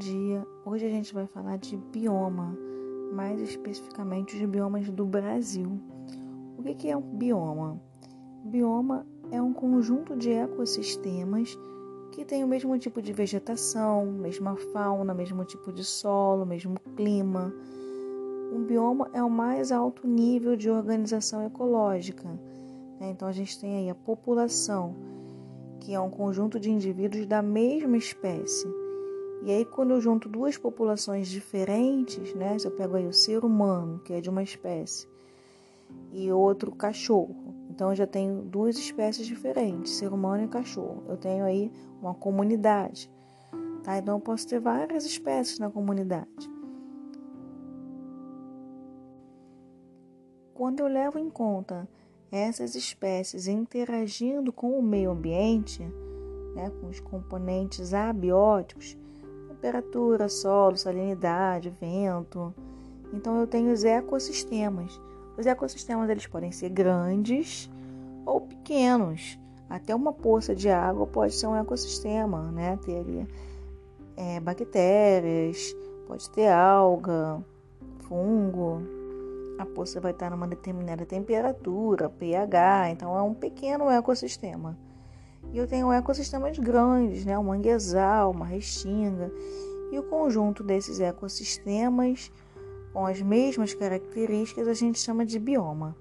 dia! Hoje a gente vai falar de bioma, mais especificamente os biomas do Brasil. O que é um bioma? Bioma é um conjunto de ecossistemas que tem o mesmo tipo de vegetação, mesma fauna, mesmo tipo de solo, mesmo clima. Um bioma é o mais alto nível de organização ecológica. Né? Então a gente tem aí a população, que é um conjunto de indivíduos da mesma espécie e aí, quando eu junto duas populações diferentes, né? Se eu pego aí o ser humano, que é de uma espécie, e outro cachorro, então eu já tenho duas espécies diferentes, ser humano e cachorro. Eu tenho aí uma comunidade, tá? Então eu posso ter várias espécies na comunidade. Quando eu levo em conta essas espécies interagindo com o meio ambiente, né, com os componentes abióticos, temperatura, solo, salinidade, vento. Então eu tenho os ecossistemas. Os ecossistemas eles podem ser grandes ou pequenos. Até uma poça de água pode ser um ecossistema, né? Ter ali é, bactérias, pode ter alga, fungo. A poça vai estar numa determinada temperatura, pH, então é um pequeno ecossistema. E eu tenho ecossistemas grandes, né? um manguezal, uma restinga. E o conjunto desses ecossistemas, com as mesmas características, a gente chama de bioma.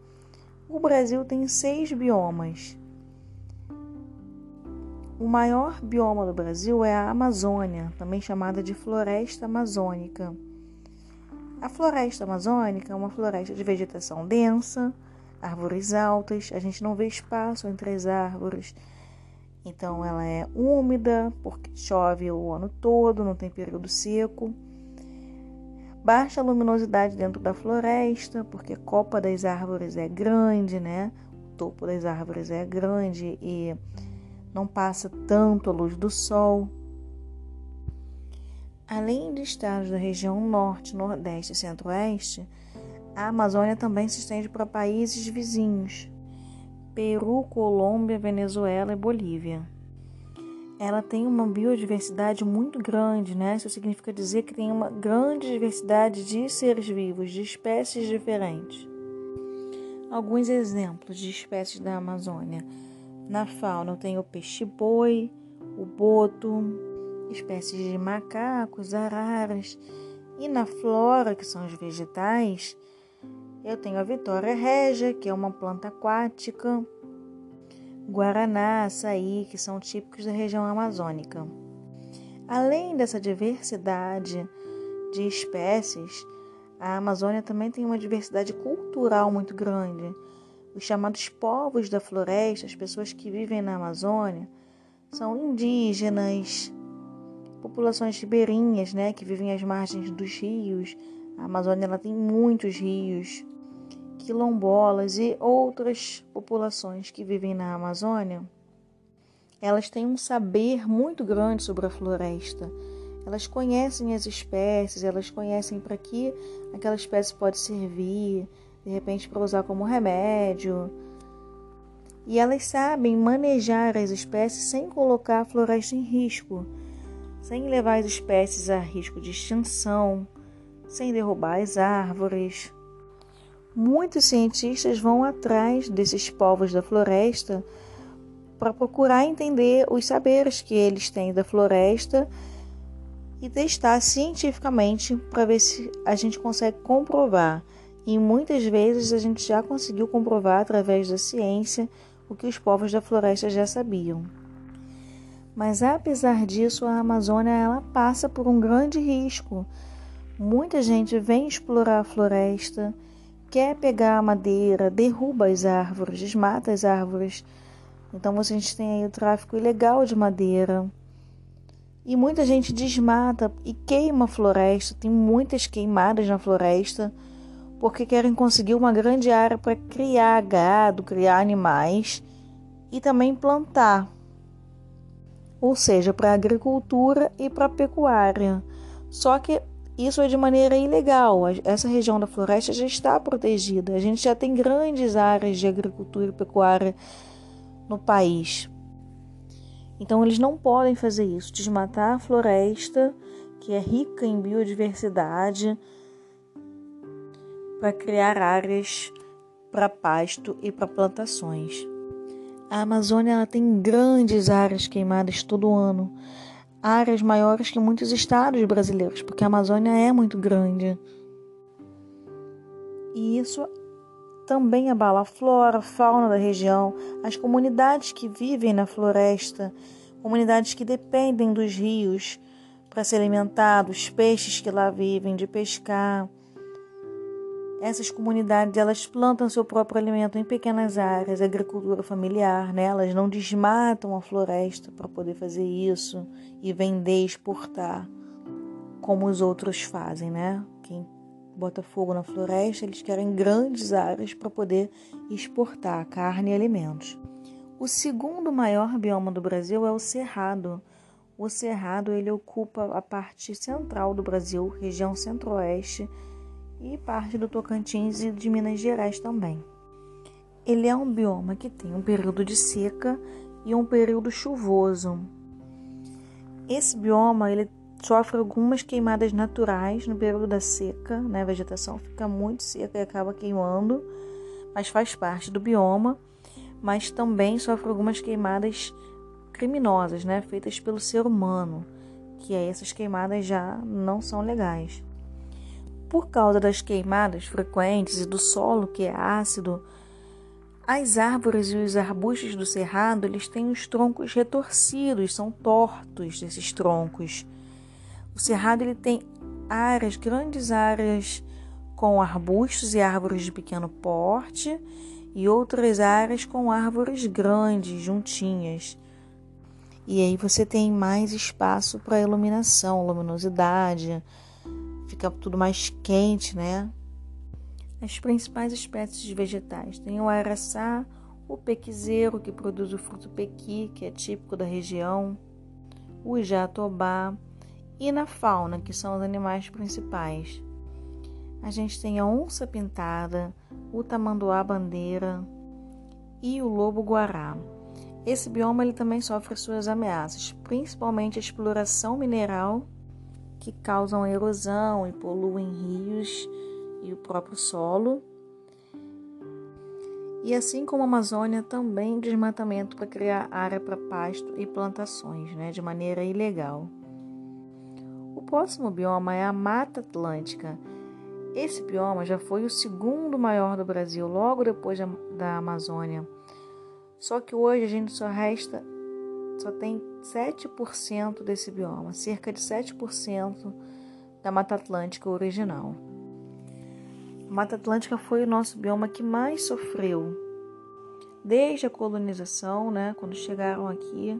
O Brasil tem seis biomas. O maior bioma do Brasil é a Amazônia, também chamada de floresta amazônica. A floresta amazônica é uma floresta de vegetação densa, árvores altas, a gente não vê espaço entre as árvores então ela é úmida, porque chove o ano todo, não tem período seco. Baixa luminosidade dentro da floresta, porque a copa das árvores é grande, né? O topo das árvores é grande e não passa tanto a luz do sol. Além de estados da região norte, nordeste e centro-oeste, a Amazônia também se estende para países vizinhos, Peru, Colômbia, Venezuela e Bolívia. Ela tem uma biodiversidade muito grande, né? Isso significa dizer que tem uma grande diversidade de seres vivos, de espécies diferentes. Alguns exemplos de espécies da Amazônia. Na fauna tem o peixe-boi, o boto, espécies de macacos, araras. E na flora, que são os vegetais, eu tenho a Vitória régia, que é uma planta aquática, Guaraná, açaí, que são típicos da região amazônica. Além dessa diversidade de espécies, a Amazônia também tem uma diversidade cultural muito grande. Os chamados povos da floresta, as pessoas que vivem na Amazônia, são indígenas, populações ribeirinhas, né, que vivem às margens dos rios. A Amazônia ela tem muitos rios quilombolas e outras populações que vivem na Amazônia, elas têm um saber muito grande sobre a floresta. Elas conhecem as espécies, elas conhecem para que aquela espécie pode servir, de repente para usar como remédio. E elas sabem manejar as espécies sem colocar a floresta em risco, sem levar as espécies a risco de extinção, sem derrubar as árvores. Muitos cientistas vão atrás desses povos da floresta para procurar entender os saberes que eles têm da floresta e testar cientificamente para ver se a gente consegue comprovar. E muitas vezes a gente já conseguiu comprovar através da ciência o que os povos da floresta já sabiam. Mas apesar disso, a Amazônia ela passa por um grande risco. Muita gente vem explorar a floresta quer pegar a madeira, derruba as árvores, desmata as árvores. Então a gente tem aí o tráfico ilegal de madeira. E muita gente desmata e queima a floresta, tem muitas queimadas na floresta, porque querem conseguir uma grande área para criar gado, criar animais e também plantar. Ou seja, para agricultura e para pecuária. Só que isso é de maneira ilegal. Essa região da floresta já está protegida. A gente já tem grandes áreas de agricultura e pecuária no país. Então eles não podem fazer isso, desmatar a floresta, que é rica em biodiversidade para criar áreas para pasto e para plantações. A Amazônia ela tem grandes áreas queimadas todo ano, áreas maiores que muitos estados brasileiros, porque a Amazônia é muito grande. E isso também abala a flora, a fauna da região, as comunidades que vivem na floresta, comunidades que dependem dos rios para se alimentar, dos peixes que lá vivem, de pescar. Essas comunidades elas plantam seu próprio alimento em pequenas áreas, agricultura familiar, né? elas não desmatam a floresta para poder fazer isso e vender, exportar, como os outros fazem, né? Quem bota fogo na floresta, eles querem grandes áreas para poder exportar carne e alimentos. O segundo maior bioma do Brasil é o Cerrado. O Cerrado ele ocupa a parte central do Brasil, região centro-oeste e parte do Tocantins e de Minas Gerais também. Ele é um bioma que tem um período de seca e um período chuvoso. Esse bioma ele sofre algumas queimadas naturais no período da seca, né? A vegetação fica muito seca e acaba queimando, mas faz parte do bioma, mas também sofre algumas queimadas criminosas, né? Feitas pelo ser humano, que aí essas queimadas já não são legais. Por causa das queimadas frequentes e do solo que é ácido, as árvores e os arbustos do cerrado, eles têm os troncos retorcidos, são tortos esses troncos. O cerrado ele tem áreas, grandes áreas com arbustos e árvores de pequeno porte e outras áreas com árvores grandes juntinhas. E aí você tem mais espaço para iluminação, luminosidade, fica tudo mais quente, né? As principais espécies de vegetais tem o araçá, o pequizeiro, que produz o fruto pequi, que é típico da região, o jatobá, e na fauna, que são os animais principais. A gente tem a onça pintada, o tamanduá bandeira e o lobo guará. Esse bioma ele também sofre suas ameaças, principalmente a exploração mineral que causam erosão e poluem rios e o próprio solo. E assim como a Amazônia, também desmatamento para criar área para pasto e plantações, né, de maneira ilegal. O próximo bioma é a Mata Atlântica. Esse bioma já foi o segundo maior do Brasil, logo depois da Amazônia. Só que hoje a gente só resta só tem 7% desse bioma, cerca de 7% da Mata Atlântica original. A Mata Atlântica foi o nosso bioma que mais sofreu desde a colonização, né, quando chegaram aqui,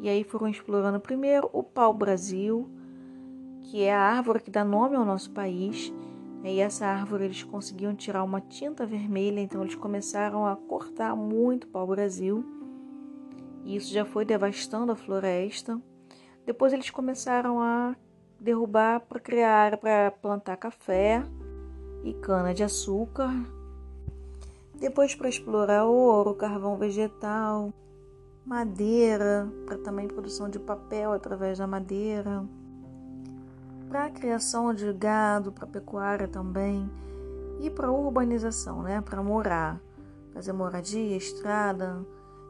e aí foram explorando primeiro o pau-brasil, que é a árvore que dá nome ao nosso país. E essa árvore eles conseguiam tirar uma tinta vermelha, então eles começaram a cortar muito pau-brasil e isso já foi devastando a floresta. Depois eles começaram a derrubar para criar, para plantar café e cana de açúcar. Depois para explorar ouro, carvão vegetal, madeira, para também produção de papel através da madeira, para a criação de gado, para pecuária também, e para urbanização, né, para morar, fazer moradia, estrada,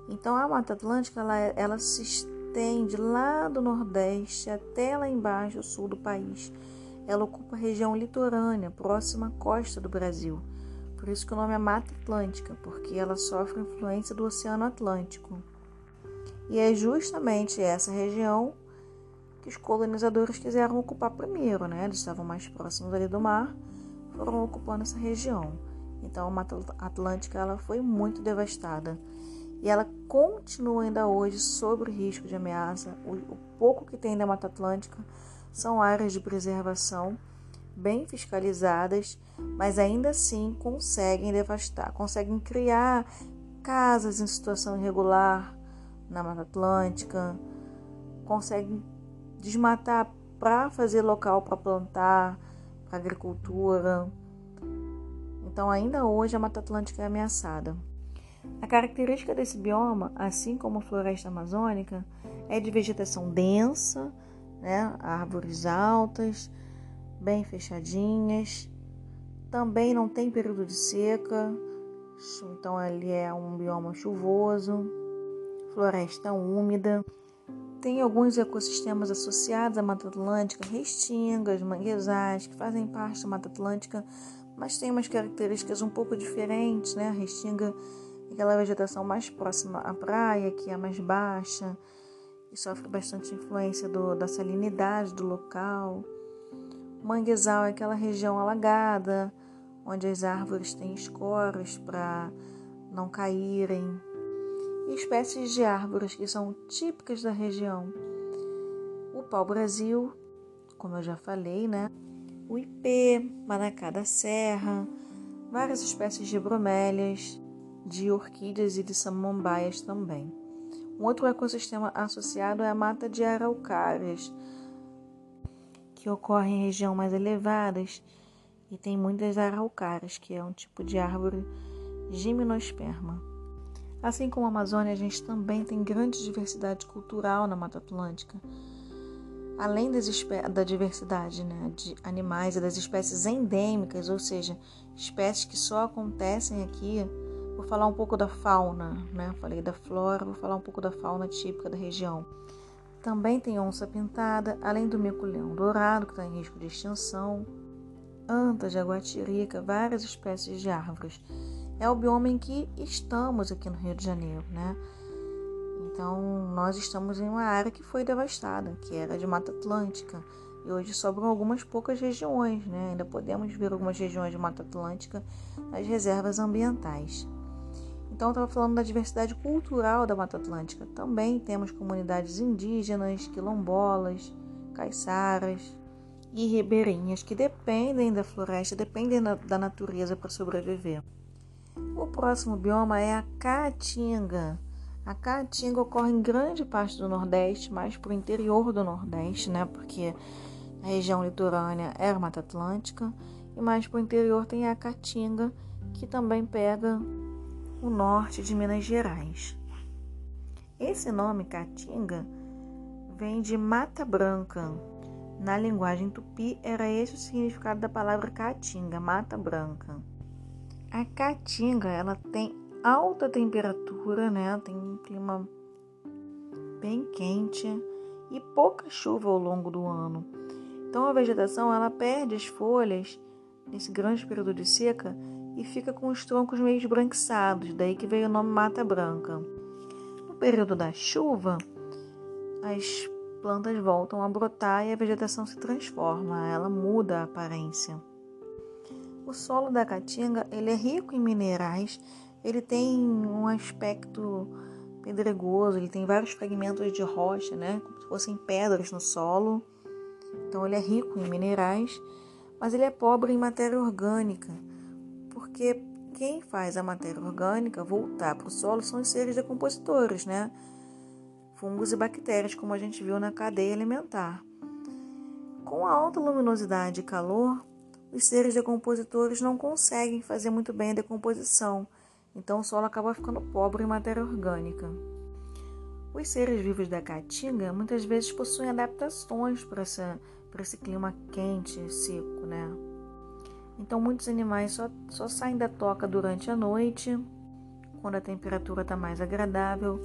então a Mata Atlântica ela, ela se estende lá do Nordeste até lá embaixo, o sul do país. Ela ocupa a região litorânea, próxima à costa do Brasil. Por isso que o nome é Mata Atlântica, porque ela sofre influência do Oceano Atlântico. E é justamente essa região que os colonizadores quiseram ocupar primeiro, né? Eles estavam mais próximos ali do mar, foram ocupando essa região. Então a Mata Atlântica ela foi muito devastada e ela continua ainda hoje sob o risco de ameaça. O, o pouco que tem da Mata Atlântica são áreas de preservação bem fiscalizadas, mas ainda assim conseguem devastar, conseguem criar casas em situação irregular na Mata Atlântica, conseguem desmatar para fazer local para plantar, para agricultura. Então, ainda hoje a Mata Atlântica é ameaçada. A característica desse bioma, assim como a floresta amazônica, é de vegetação densa, né? Árvores altas, bem fechadinhas. Também não tem período de seca, então ele é um bioma chuvoso, floresta úmida. Tem alguns ecossistemas associados à Mata Atlântica, restingas, manguezais, que fazem parte da Mata Atlântica, mas tem umas características um pouco diferentes, né? A restinga aquela vegetação mais próxima à praia, que é mais baixa, e sofre bastante influência do, da salinidade do local. O manguezal é aquela região alagada, onde as árvores têm escoras para não caírem, e espécies de árvores que são típicas da região. O pau-brasil, como eu já falei, né? O ipê, manacá da serra, várias espécies de bromélias, de orquídeas e de samambaias também. Um outro ecossistema associado é a mata de araucárias, que ocorre em regiões mais elevadas e tem muitas araucárias, que é um tipo de árvore gimnosperma. Assim como a Amazônia, a gente também tem grande diversidade cultural na Mata Atlântica. Além da diversidade né, de animais e das espécies endêmicas, ou seja, espécies que só acontecem aqui, vou falar um pouco da fauna, né? Falei da flora, vou falar um pouco da fauna típica da região. Também tem onça pintada, além do mico-leão dourado, que está em risco de extinção, anta, jaguatirica, várias espécies de árvores. É o bioma em que estamos aqui no Rio de Janeiro, né? Então, nós estamos em uma área que foi devastada, que era de Mata Atlântica. E hoje sobram algumas poucas regiões, né? Ainda podemos ver algumas regiões de Mata Atlântica nas reservas ambientais. Então, eu estava falando da diversidade cultural da Mata Atlântica. Também temos comunidades indígenas, quilombolas, caiçaras, e ribeirinhas que dependem da floresta, dependem da natureza para sobreviver. O próximo bioma é a Caatinga. A Caatinga ocorre em grande parte do Nordeste, mais para o interior do Nordeste, né? Porque a região litorânea é a Mata Atlântica, e mais para o interior tem a Caatinga, que também pega o norte de Minas Gerais. Esse nome Caatinga vem de Mata Branca, na linguagem tupi, era esse o significado da palavra caatinga, mata branca. A caatinga, ela tem alta temperatura, né? Tem um clima bem quente e pouca chuva ao longo do ano. Então a vegetação ela perde as folhas nesse grande período de seca e fica com os troncos meio esbranquiçados, daí que veio o nome mata branca. No período da chuva, as plantas voltam a brotar e a vegetação se transforma, ela muda a aparência. O solo da caatinga ele é rico em minerais, ele tem um aspecto pedregoso, ele tem vários fragmentos de rocha, né, como se fossem pedras no solo. Então ele é rico em minerais, mas ele é pobre em matéria orgânica, porque quem faz a matéria orgânica voltar para o solo são os seres decompositores, né? fungos e bactérias, como a gente viu na cadeia alimentar. Com a alta luminosidade e calor, os seres decompositores não conseguem fazer muito bem a decomposição, então o solo acaba ficando pobre em matéria orgânica. Os seres vivos da caatinga muitas vezes possuem adaptações para, para esse clima quente e seco, né? Então muitos animais só, só saem da toca durante a noite, quando a temperatura está mais agradável,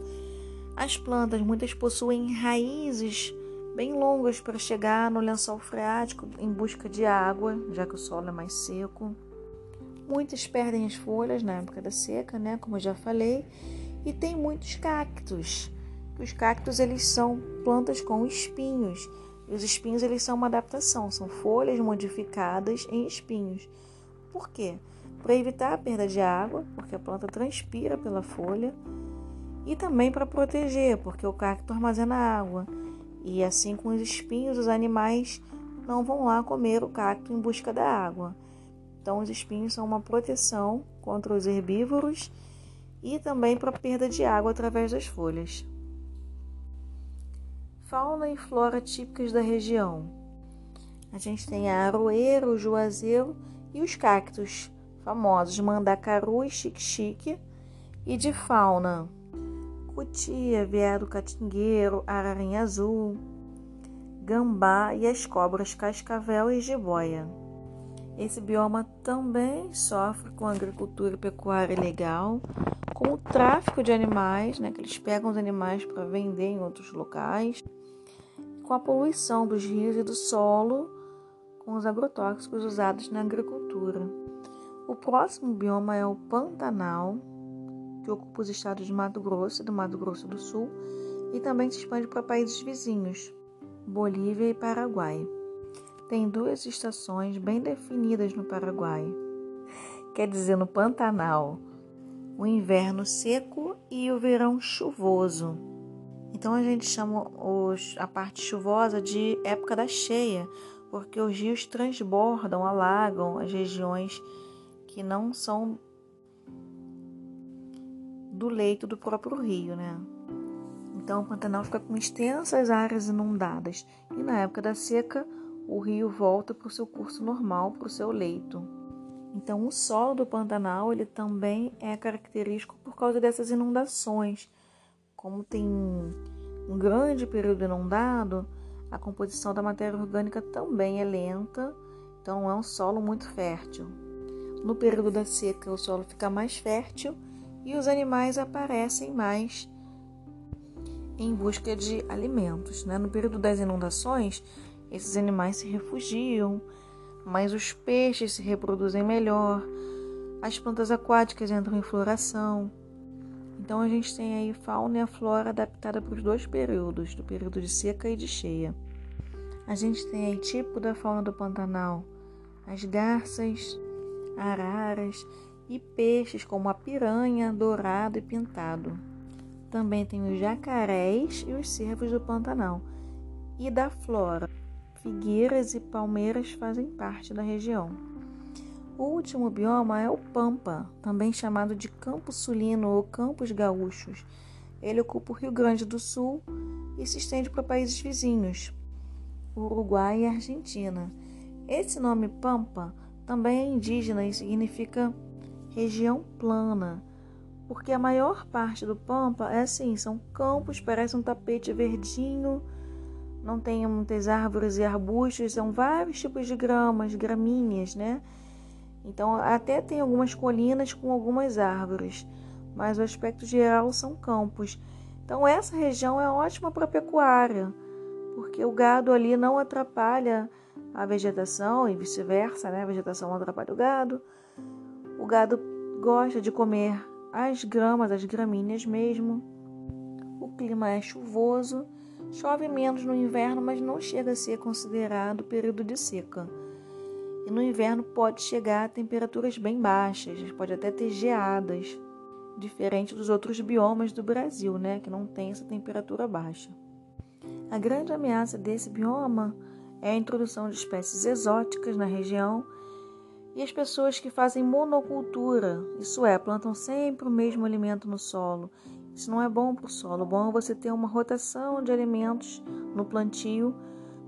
as plantas, muitas possuem raízes bem longas para chegar no lençol freático em busca de água, já que o solo é mais seco. Muitas perdem as folhas na época da seca, né, como eu já falei, e tem muitos cactos. Os cactos eles são plantas com espinhos. Os espinhos eles são uma adaptação, são folhas modificadas em espinhos. Por quê? Para evitar a perda de água, porque a planta transpira pela folha e também para proteger, porque o cacto armazena água. E assim com os espinhos, os animais não vão lá comer o cacto em busca da água. Então, os espinhos são uma proteção contra os herbívoros e também para perda de água através das folhas. Fauna e flora típicas da região. A gente tem a aroeira, o juazeiro e os cactos famosos mandacaru e xique-xique. E de fauna, cutia, veado catingueiro, ararinha azul, gambá e as cobras cascavel e jiboia. Esse bioma também sofre com agricultura e pecuária ilegal, com o tráfico de animais, né, que eles pegam os animais para vender em outros locais, com a poluição dos rios e do solo com os agrotóxicos usados na agricultura. O próximo bioma é o Pantanal, que ocupa os estados de Mato Grosso e do Mato Grosso do Sul e também se expande para países vizinhos, Bolívia e Paraguai. Tem duas estações bem definidas no Paraguai. Quer dizer, no Pantanal, o inverno seco e o verão chuvoso. Então a gente chama os, a parte chuvosa de época da cheia, porque os rios transbordam, alagam as regiões que não são do leito do próprio rio, né? Então o Pantanal fica com extensas áreas inundadas e na época da seca o rio volta para o seu curso normal, para o seu leito. Então o solo do Pantanal ele também é característico por causa dessas inundações. Como tem um grande período inundado, a composição da matéria orgânica também é lenta, então é um solo muito fértil. No período da seca, o solo fica mais fértil e os animais aparecem mais em busca de alimentos. Né? No período das inundações, esses animais se refugiam, mas os peixes se reproduzem melhor, as plantas aquáticas entram em floração. Então a gente tem aí fauna e flora adaptada para os dois períodos, do período de seca e de cheia. A gente tem aí tipo da fauna do Pantanal, as garças, araras e peixes como a piranha, dourado e pintado. Também tem os jacarés e os cervos do Pantanal. E da flora, figueiras e palmeiras fazem parte da região. O último bioma é o Pampa, também chamado de Campo Sulino ou Campos Gaúchos. Ele ocupa o Rio Grande do Sul e se estende para países vizinhos, Uruguai e Argentina. Esse nome Pampa também é indígena e significa região plana, porque a maior parte do Pampa é assim, são campos, parece um tapete verdinho, não tem muitas árvores e arbustos, são vários tipos de gramas, gramíneas, né? Então até tem algumas colinas com algumas árvores, mas o aspecto geral são campos. Então essa região é ótima para pecuária, porque o gado ali não atrapalha a vegetação e vice-versa, né? A vegetação não atrapalha o gado. O gado gosta de comer as gramas, as gramíneas mesmo. O clima é chuvoso, chove menos no inverno, mas não chega a ser considerado período de seca. E no inverno pode chegar a temperaturas bem baixas, pode até ter geadas, diferente dos outros biomas do Brasil, né, que não tem essa temperatura baixa. A grande ameaça desse bioma é a introdução de espécies exóticas na região e as pessoas que fazem monocultura, isso é, plantam sempre o mesmo alimento no solo. Isso não é bom para o solo. O bom é você ter uma rotação de alimentos no plantio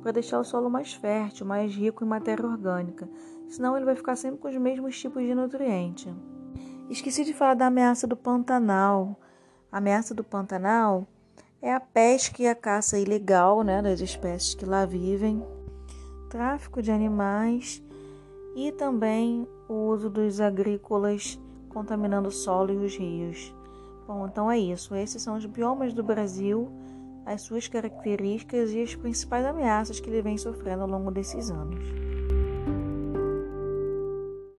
para deixar o solo mais fértil, mais rico em matéria orgânica. Senão ele vai ficar sempre com os mesmos tipos de nutriente. Esqueci de falar da ameaça do Pantanal. A ameaça do Pantanal é a pesca e a caça ilegal né, das espécies que lá vivem, tráfico de animais e também o uso dos agrícolas contaminando o solo e os rios. Bom, então é isso. Esses são os biomas do Brasil, as suas características e as principais ameaças que ele vem sofrendo ao longo desses anos.